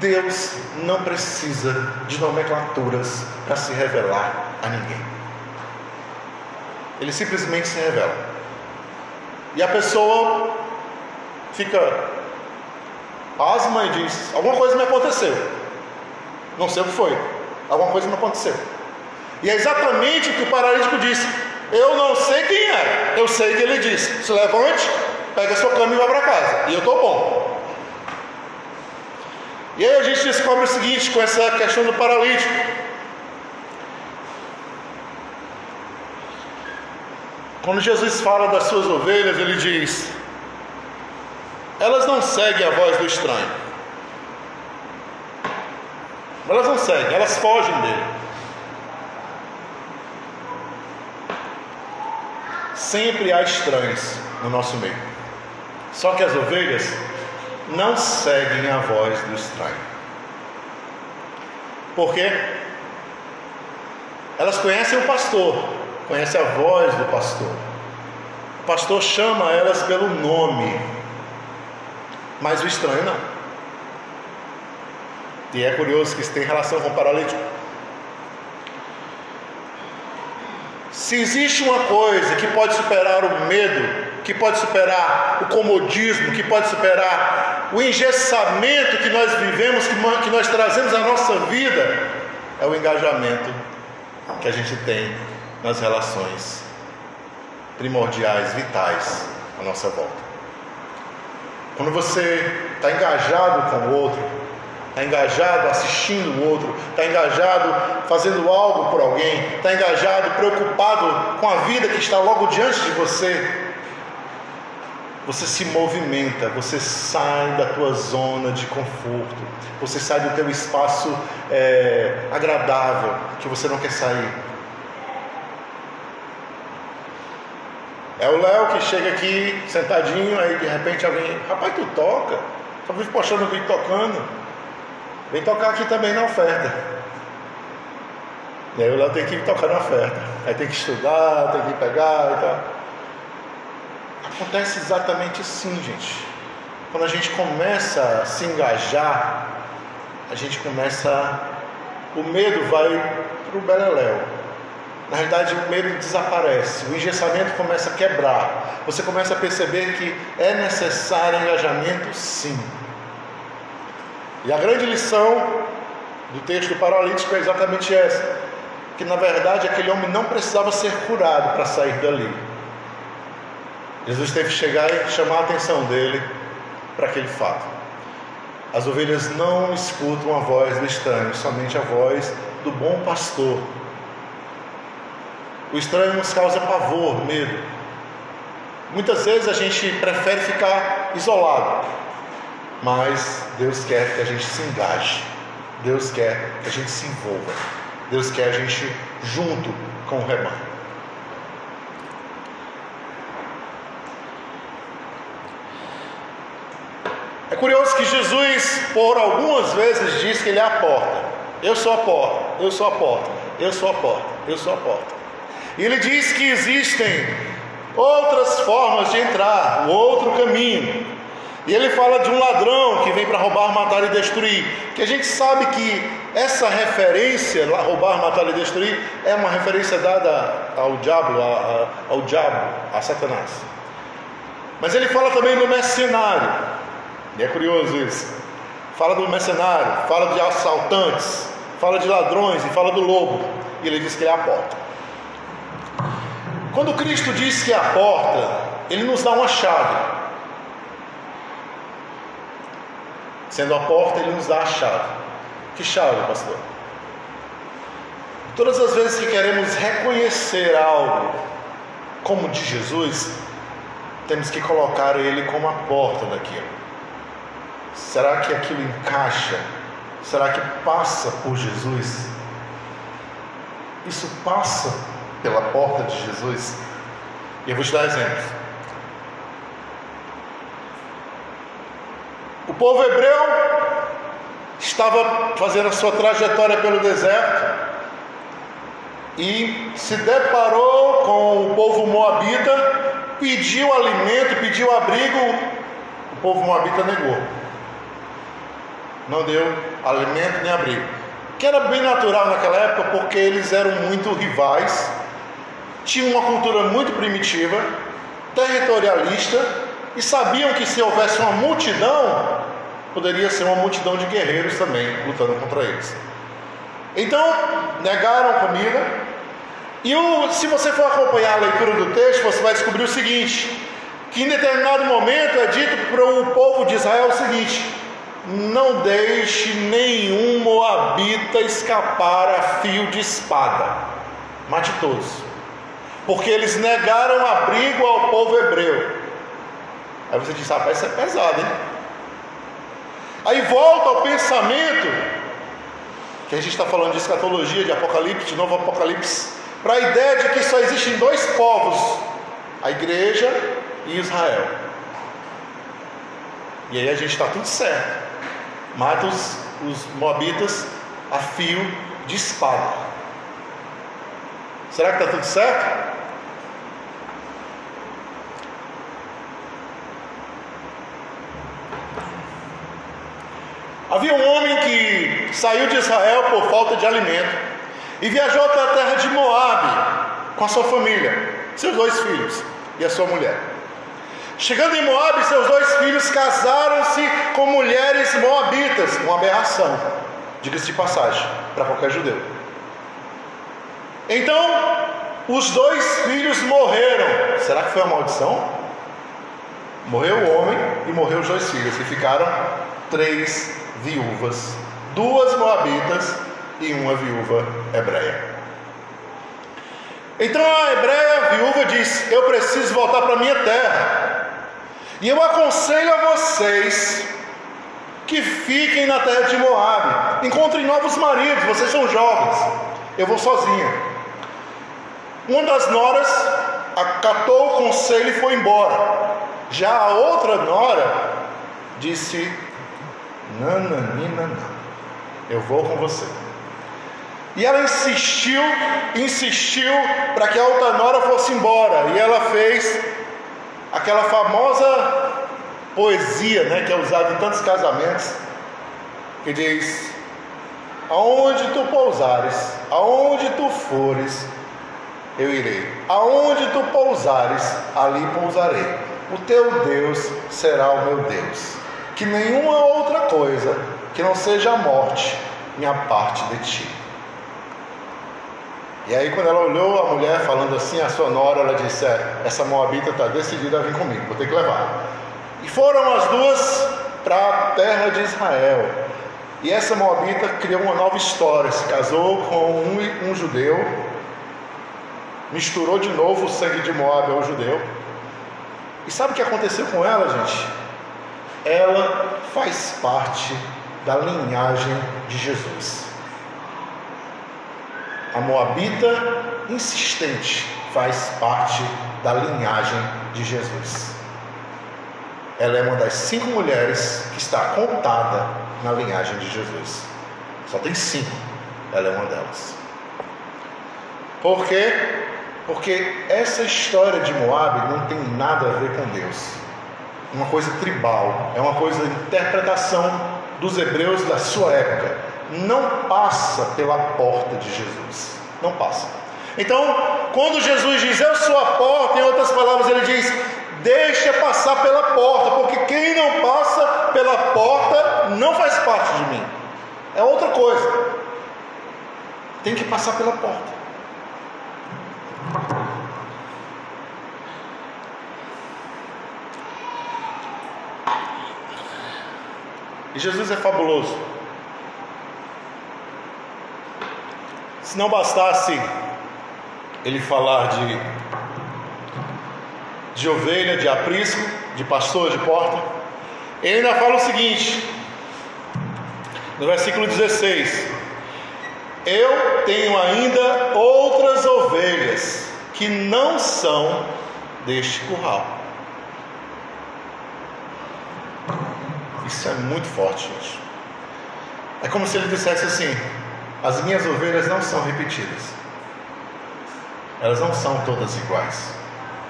Deus não precisa de nomenclaturas para se revelar a ninguém. Ele simplesmente se revela. E a pessoa fica asma e diz: Alguma coisa me aconteceu. Não sei o que foi. Alguma coisa não aconteceu. E é exatamente o que o paralítico disse. Eu não sei quem é. Eu sei que ele disse. Se levante, pega sua cama e vá para casa. E eu estou bom. E aí a gente descobre o seguinte com essa questão do paralítico. Quando Jesus fala das suas ovelhas, ele diz: Elas não seguem a voz do estranho elas não seguem, elas fogem dele. Sempre há estranhos no nosso meio. Só que as ovelhas não seguem a voz do estranho. Por quê? Elas conhecem o pastor, conhecem a voz do pastor. O pastor chama elas pelo nome, mas o estranho não. E é curioso que isso tem relação com o paralítico. Se existe uma coisa que pode superar o medo, que pode superar o comodismo, que pode superar o engessamento que nós vivemos, que nós trazemos à nossa vida, é o engajamento que a gente tem nas relações primordiais, vitais à nossa volta. Quando você está engajado com o outro, está engajado assistindo o outro, está engajado fazendo algo por alguém, está engajado, preocupado com a vida que está logo diante de você. você se movimenta, você sai da tua zona de conforto, você sai do teu espaço é, agradável que você não quer sair. É o Léo que chega aqui sentadinho, aí de repente alguém, rapaz, tu toca, só vive postando vídeo tocando, vem tocar aqui também na oferta. E aí o Léo tem que tocar na oferta, aí tem que estudar, tem que pegar e tal. Acontece exatamente assim, gente. Quando a gente começa a se engajar, a gente começa. O medo vai para o beleléu. Na realidade, o medo desaparece, o engessamento começa a quebrar. Você começa a perceber que é necessário engajamento, sim. E a grande lição do texto do paralítico é exatamente essa: que na verdade aquele homem não precisava ser curado para sair dali. Jesus teve que chegar e chamar a atenção dele para aquele fato. As ovelhas não escutam a voz do estranho, somente a voz do bom pastor. O estranho nos causa pavor, medo. Muitas vezes a gente prefere ficar isolado, mas Deus quer que a gente se engaje, Deus quer que a gente se envolva, Deus quer a gente junto com o rebanho. É curioso que Jesus, por algumas vezes, diz que Ele é a porta. Eu sou a porta, eu sou a porta, eu sou a porta, eu sou a porta. E Ele diz que existem outras formas de entrar, um outro caminho. E ele fala de um ladrão que vem para roubar, matar e destruir. Que a gente sabe que essa referência, roubar, matar e destruir, é uma referência dada ao diabo, ao diabo, a Satanás. Mas ele fala também do mercenário. E é curioso isso. Fala do mercenário, fala de assaltantes, fala de ladrões e fala do lobo. E ele diz que ele é a porta. Quando Cristo diz que é a porta, ele nos dá uma chave. Sendo a porta, ele nos dá a chave. Que chave, pastor? Todas as vezes que queremos reconhecer algo como de Jesus, temos que colocar ele como a porta daquilo. Será que aquilo encaixa? Será que passa por Jesus? Isso passa pela porta de Jesus? E eu vou te dar exemplos. O povo hebreu estava fazendo a sua trajetória pelo deserto e se deparou com o povo moabita, pediu alimento, pediu abrigo, o povo moabita negou não deu alimento nem abrigo. Que era bem natural naquela época, porque eles eram muito rivais, tinham uma cultura muito primitiva, territorialista, e sabiam que se houvesse uma multidão, poderia ser uma multidão de guerreiros também lutando contra eles. Então, negaram comida, e o, se você for acompanhar a leitura do texto, você vai descobrir o seguinte: que em determinado momento é dito para o povo de Israel o seguinte: não deixe nenhum moabita escapar a fio de espada. Mate todos. Porque eles negaram abrigo ao povo hebreu. Aí você diz, rapaz, isso é pesado, hein? Aí volta ao pensamento, que a gente está falando de escatologia, de Apocalipse, de novo Apocalipse, para a ideia de que só existem dois povos, a igreja e Israel. E aí a gente está tudo certo mata os, os moabitas a fio de espada. Será que está tudo certo? Havia um homem que saiu de Israel por falta de alimento e viajou até a terra de Moabe com a sua família, seus dois filhos e a sua mulher. Chegando em Moab, seus dois filhos casaram-se com mulheres moabitas, uma aberração, diga-se de passagem, para qualquer judeu. Então, os dois filhos morreram. Será que foi uma maldição? Morreu o homem e morreu os dois filhos, e ficaram três viúvas, duas moabitas e uma viúva hebreia. Então a hebreia a viúva diz: Eu preciso voltar para minha terra. E eu aconselho a vocês que fiquem na terra de Moab, encontrem novos maridos, vocês são jovens. Eu vou sozinha. Uma das noras acatou o conselho e foi embora. Já a outra nora disse: Nananina, eu vou com você. E ela insistiu, insistiu para que a outra nora fosse embora. E ela fez aquela famosa poesia, né, que é usada em tantos casamentos, que diz: Aonde tu pousares, aonde tu fores, eu irei. Aonde tu pousares, ali pousarei. O teu Deus será o meu Deus. Que nenhuma outra coisa que não seja a morte minha parte de ti. E aí, quando ela olhou a mulher falando assim, a sua nora, ela disse: é, Essa moabita está decidida a vir comigo, vou ter que levar. E foram as duas para a terra de Israel. E essa moabita criou uma nova história, se casou com um, um judeu, misturou de novo o sangue de Moab ao judeu. E sabe o que aconteceu com ela, gente? Ela faz parte da linhagem de Jesus. A Moabita insistente faz parte da linhagem de Jesus. Ela é uma das cinco mulheres que está contada na linhagem de Jesus. Só tem cinco. Ela é uma delas. Por quê? Porque essa história de Moab não tem nada a ver com Deus. Uma coisa tribal, é uma coisa interpretação dos hebreus da sua época. Não passa pela porta de Jesus. Não passa. Então, quando Jesus diz eu sou a porta, em outras palavras, ele diz deixa passar pela porta, porque quem não passa pela porta não faz parte de mim. É outra coisa. Tem que passar pela porta. E Jesus é fabuloso. Se não bastasse ele falar de, de ovelha, de aprisco, de pastor, de porta, ele ainda fala o seguinte, no versículo 16: Eu tenho ainda outras ovelhas que não são deste curral. Isso é muito forte, gente. É como se ele dissesse assim: as minhas ovelhas não são repetidas. Elas não são todas iguais.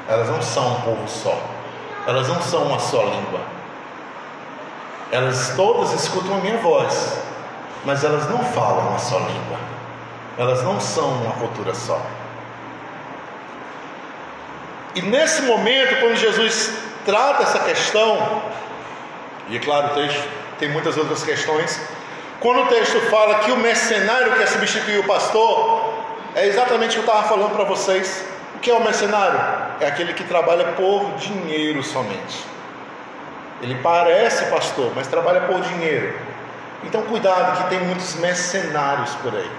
Elas não são um povo só. Elas não são uma só língua. Elas todas escutam a minha voz, mas elas não falam uma só língua. Elas não são uma cultura só. E nesse momento, quando Jesus trata essa questão, e é claro, o texto tem muitas outras questões. Quando o texto fala que o mercenário quer substituir o pastor, é exatamente o que eu estava falando para vocês. O que é o mercenário? É aquele que trabalha por dinheiro somente. Ele parece pastor, mas trabalha por dinheiro. Então cuidado que tem muitos mercenários por aí.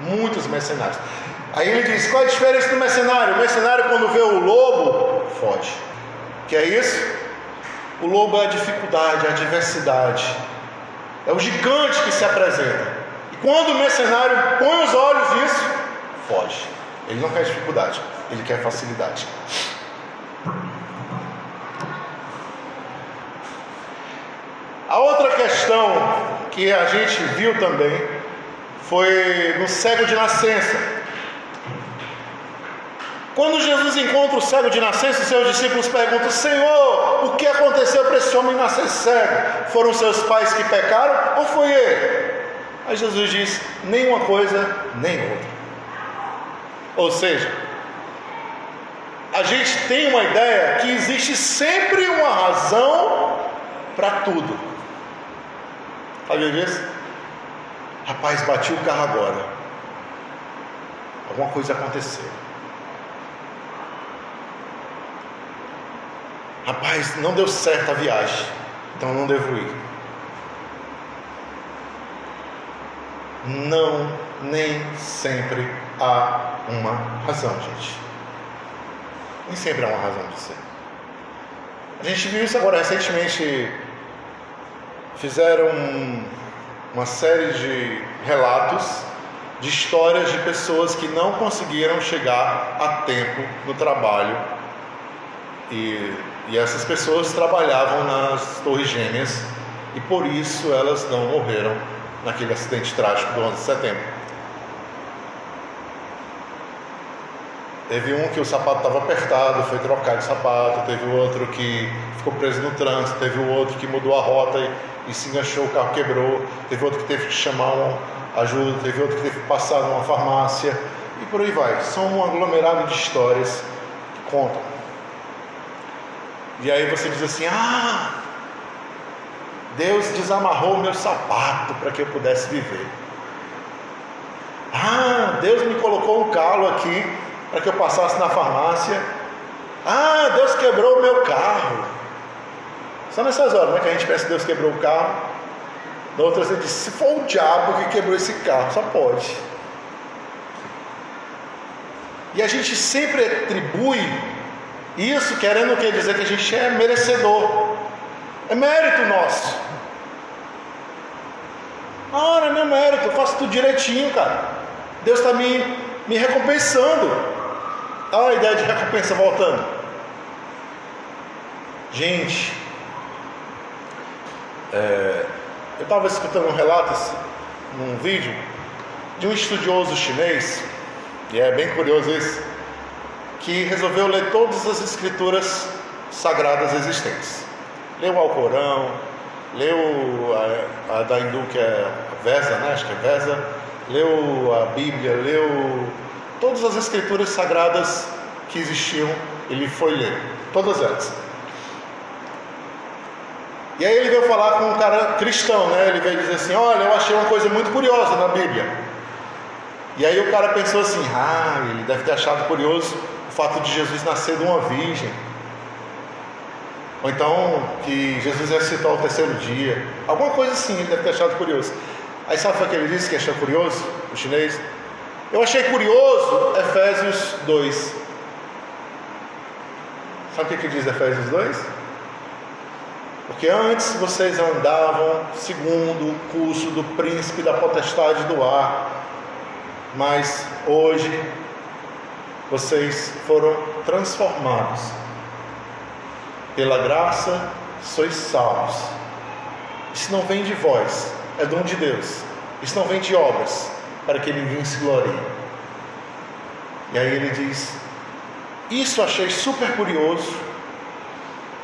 Muitos mercenários. Aí ele diz: qual é a diferença do mercenário? O mercenário, quando vê o lobo, foge. Que é isso? O lobo é a dificuldade, é a adversidade. É o gigante que se apresenta. E quando o mercenário põe os olhos nisso, foge. Ele não quer dificuldade, ele quer facilidade. A outra questão que a gente viu também foi no cego de nascença. Quando Jesus encontra o cego de nascença, seus discípulos perguntam: Senhor, o que aconteceu para esse homem nascer cego? Foram seus pais que pecaram ou foi ele? Aí Jesus diz: nem uma coisa, nem outra. Ou seja, a gente tem uma ideia que existe sempre uma razão para tudo. Sabia disso? Rapaz, bati o carro agora. Alguma coisa aconteceu. Rapaz, não deu certo a viagem, então não devo ir. Não, nem sempre há uma razão, gente. Nem sempre há uma razão de ser. A gente viu isso agora recentemente. Fizeram uma série de relatos de histórias de pessoas que não conseguiram chegar a tempo no trabalho. E, e essas pessoas trabalhavam nas Torres Gêmeas e por isso elas não morreram naquele acidente trágico do 11 de setembro. Teve um que o sapato estava apertado, foi trocar de sapato, teve outro que ficou preso no trânsito, teve outro que mudou a rota e, e se enganchou, o carro quebrou, teve outro que teve que chamar uma ajuda, teve outro que teve que passar numa farmácia e por aí vai. São um aglomerado de histórias que contam. E aí você diz assim: ah, Deus desamarrou meu sapato para que eu pudesse viver. Ah, Deus me colocou um calo aqui para que eu passasse na farmácia. Ah, Deus quebrou o meu carro. Só nessas horas né, que a gente pensa que Deus quebrou o carro. Na outra você diz, se for o diabo que quebrou esse carro, só pode. E a gente sempre atribui isso querendo quer dizer que a gente é merecedor. É mérito nosso. Ah, não é meu mérito, eu faço tudo direitinho, cara. Deus está me, me recompensando. Olha a ideia de recompensa voltando. Gente, é, eu estava escutando um relato num vídeo de um estudioso chinês, e é bem curioso isso, que resolveu ler todas as escrituras sagradas existentes. Leu o Alcorão, leu a, a da hindu que é Vesa, né? acho que é Vesa, leu a Bíblia, leu todas as escrituras sagradas que existiam, ele foi ler, todas elas. E aí ele veio falar com um cara cristão, né? Ele veio dizer assim: Olha, eu achei uma coisa muito curiosa na Bíblia. E aí o cara pensou assim: Ah, ele deve ter achado curioso o fato de Jesus nascer de uma virgem. Ou então que Jesus ressuscitou ao terceiro dia. Alguma coisa assim ele deve ter achado curioso. Aí sabe o que ele disse que achou curioso? O chinês? Eu achei curioso Efésios 2. Sabe o que, diz Efésios 2? Porque antes vocês andavam segundo o curso do príncipe da potestade do ar, mas hoje vocês foram transformados. Pela graça sois salvos. Isso não vem de vós, é dom de Deus. Isso não vem de obras, para que ninguém se glorie. E aí ele diz: Isso achei super curioso,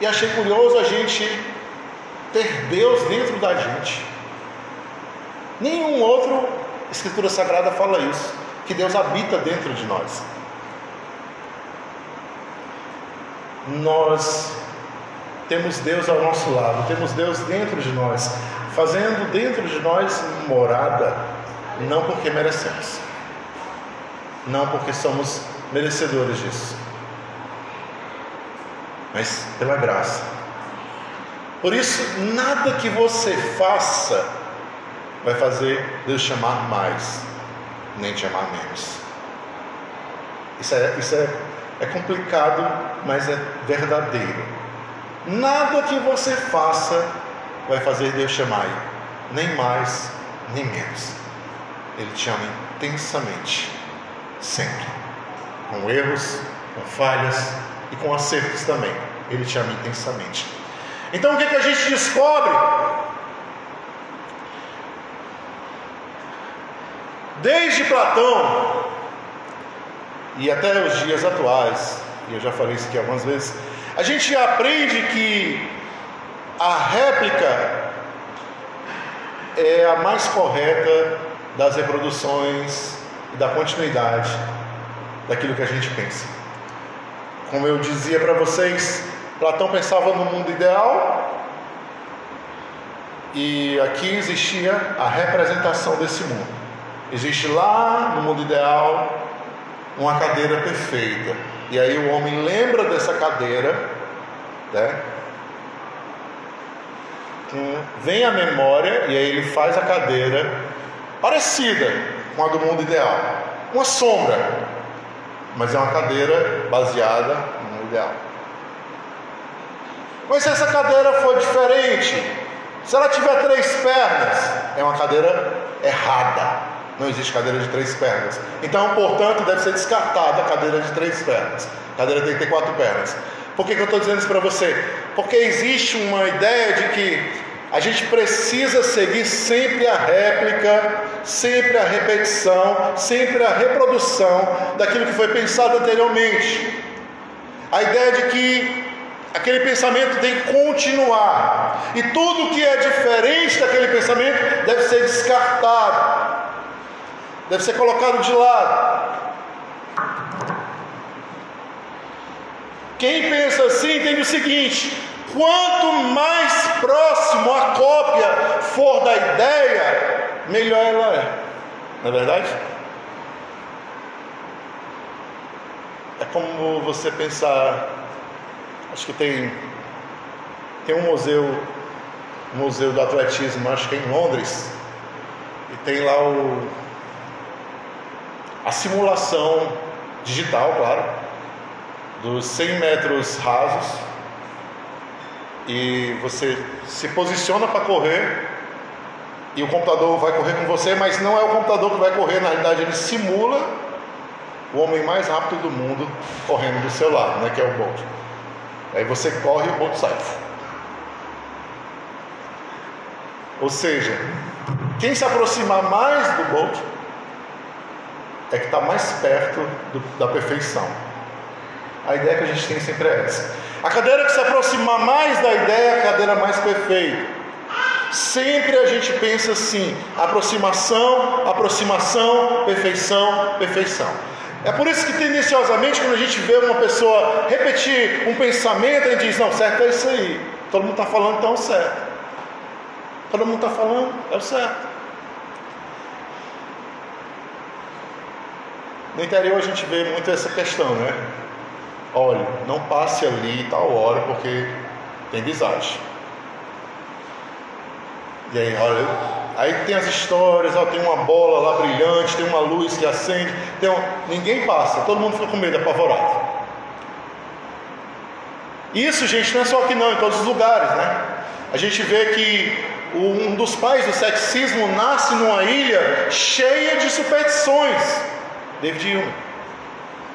e achei curioso a gente ter Deus dentro da gente. Nenhum outro Escritura Sagrada fala isso, que Deus habita dentro de nós. Nós temos Deus ao nosso lado, temos Deus dentro de nós, fazendo dentro de nós morada não porque merecemos, não porque somos merecedores disso, mas pela graça. Por isso, nada que você faça vai fazer Deus chamar mais, nem te amar menos. Isso é, isso é, é complicado, mas é verdadeiro. Nada que você faça vai fazer Deus chamar, nem mais, nem menos. Ele te ama intensamente, sempre, com erros, com falhas e com acertos também. Ele te ama intensamente. Então o que, que a gente descobre? Desde Platão e até os dias atuais, e eu já falei isso aqui algumas vezes, a gente aprende que a réplica é a mais correta das reproduções e da continuidade daquilo que a gente pensa. Como eu dizia para vocês, Platão pensava no mundo ideal e aqui existia a representação desse mundo. Existe lá no mundo ideal uma cadeira perfeita. E aí o homem lembra dessa cadeira, né? Vem a memória e aí ele faz a cadeira parecida com a do mundo ideal. Uma sombra, mas é uma cadeira baseada no mundo ideal. Mas se essa cadeira for diferente, se ela tiver três pernas, é uma cadeira errada. Não existe cadeira de três pernas. Então, portanto, deve ser descartada a cadeira de três pernas. A cadeira tem que ter quatro pernas. Por que, que eu estou dizendo isso para você? Porque existe uma ideia de que a gente precisa seguir sempre a réplica, sempre a repetição, sempre a reprodução daquilo que foi pensado anteriormente. A ideia de que aquele pensamento tem que continuar e tudo que é diferente daquele pensamento deve ser descartado, deve ser colocado de lado. Quem pensa assim entende o seguinte: Quanto mais próximo a cópia for da ideia, melhor ela é. Não é verdade? É como você pensar, acho que tem tem um museu, um museu do atletismo, acho que é em Londres, e tem lá o a simulação digital, claro, dos 100 metros rasos e você se posiciona para correr e o computador vai correr com você, mas não é o computador que vai correr, na realidade ele simula o homem mais rápido do mundo correndo do seu lado, né, que é o Bolt. Aí você corre e o Bolt sai. Ou seja, quem se aproximar mais do Bolt é que está mais perto do, da perfeição. A ideia que a gente tem sempre é essa. A cadeira que se aproxima mais da ideia é a cadeira mais perfeita. Sempre a gente pensa assim: aproximação, aproximação, perfeição, perfeição. É por isso que tendenciosamente, quando a gente vê uma pessoa repetir um pensamento, a gente diz: não, certo é isso aí. Todo mundo está falando, então é certo. Todo mundo está falando, é o certo. No interior a gente vê muito essa questão, né? olha, não passe ali tal hora porque tem visagem. E aí, olha, aí tem as histórias, ó, tem uma bola lá brilhante, tem uma luz que acende, tem um... ninguém passa, todo mundo fica com medo, apavorado. Isso, gente, não é só aqui não, em todos os lugares, né? A gente vê que um dos pais do sexismo nasce numa ilha cheia de superstições. David Hume.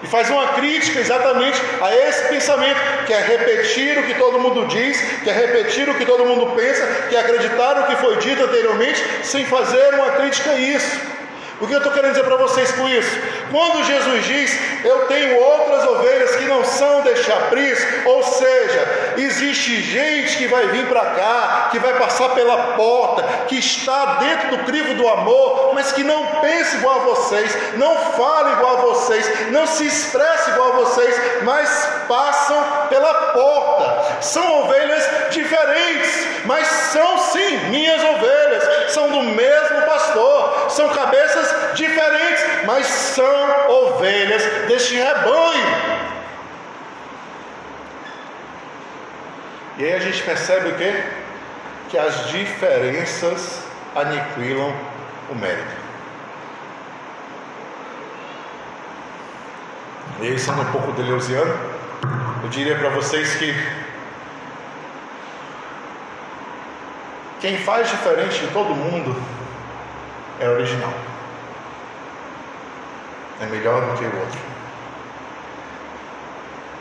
E faz uma crítica exatamente a esse pensamento, que é repetir o que todo mundo diz, que é repetir o que todo mundo pensa, que é acreditar no que foi dito anteriormente, sem fazer uma crítica a isso. O que eu estou querendo dizer para vocês com isso? Quando Jesus diz, eu tenho outras ovelhas que não são deste apris, ou seja, existe gente que vai vir para cá, que vai passar pela porta, que está dentro do crivo do amor, mas que não pensa igual a vocês, não fala igual a vocês, não se expressa igual a vocês, mas passam pela porta. São ovelhas diferentes, mas são sim minhas ovelhas, são do mesmo pastor, são cabeças diferentes, mas são ovelhas deste rebanho. E aí a gente percebe o quê? Que as diferenças aniquilam o mérito. E aí, sendo um pouco deleuziano, eu diria para vocês que quem faz diferente de todo mundo é original é melhor do que o outro.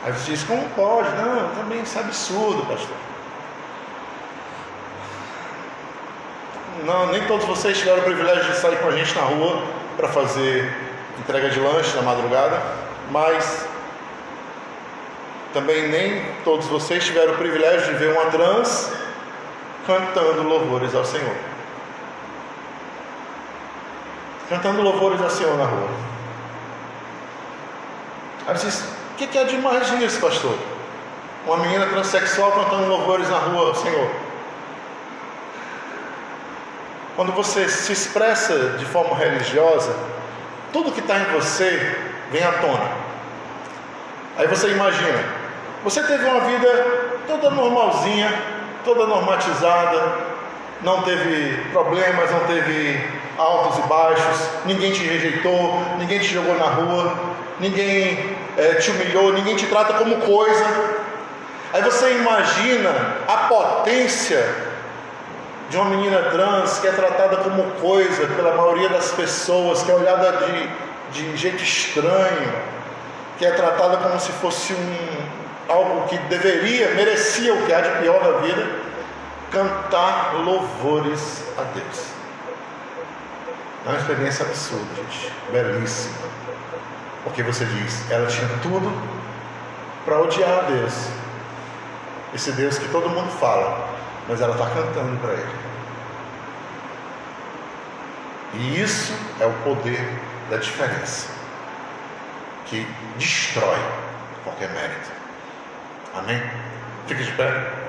Aí você diz, como pode? Não, também isso é absurdo, pastor. Não, nem todos vocês tiveram o privilégio de sair com a gente na rua para fazer entrega de lanche na madrugada, mas também nem todos vocês tiveram o privilégio de ver uma trans cantando louvores ao Senhor. Cantando louvores ao Senhor na rua. Aí diz, o que, que é demais nisso, pastor? Uma menina transexual cantando louvores na rua, Senhor. Quando você se expressa de forma religiosa, tudo que está em você vem à tona. Aí você imagina, você teve uma vida toda normalzinha, toda normatizada, não teve problemas, não teve altos e baixos, ninguém te rejeitou, ninguém te jogou na rua, ninguém é, te humilhou, ninguém te trata como coisa. Aí você imagina a potência de uma menina trans que é tratada como coisa pela maioria das pessoas, que é olhada de, de jeito estranho, que é tratada como se fosse um, algo que deveria, merecia o que há de pior na vida, cantar louvores a Deus. É uma experiência absurda, gente, belíssima. Porque você diz, ela tinha tudo para odiar Deus. Esse Deus que todo mundo fala, mas ela está cantando para Ele. E isso é o poder da diferença, que destrói qualquer mérito. Amém? Fique de pé.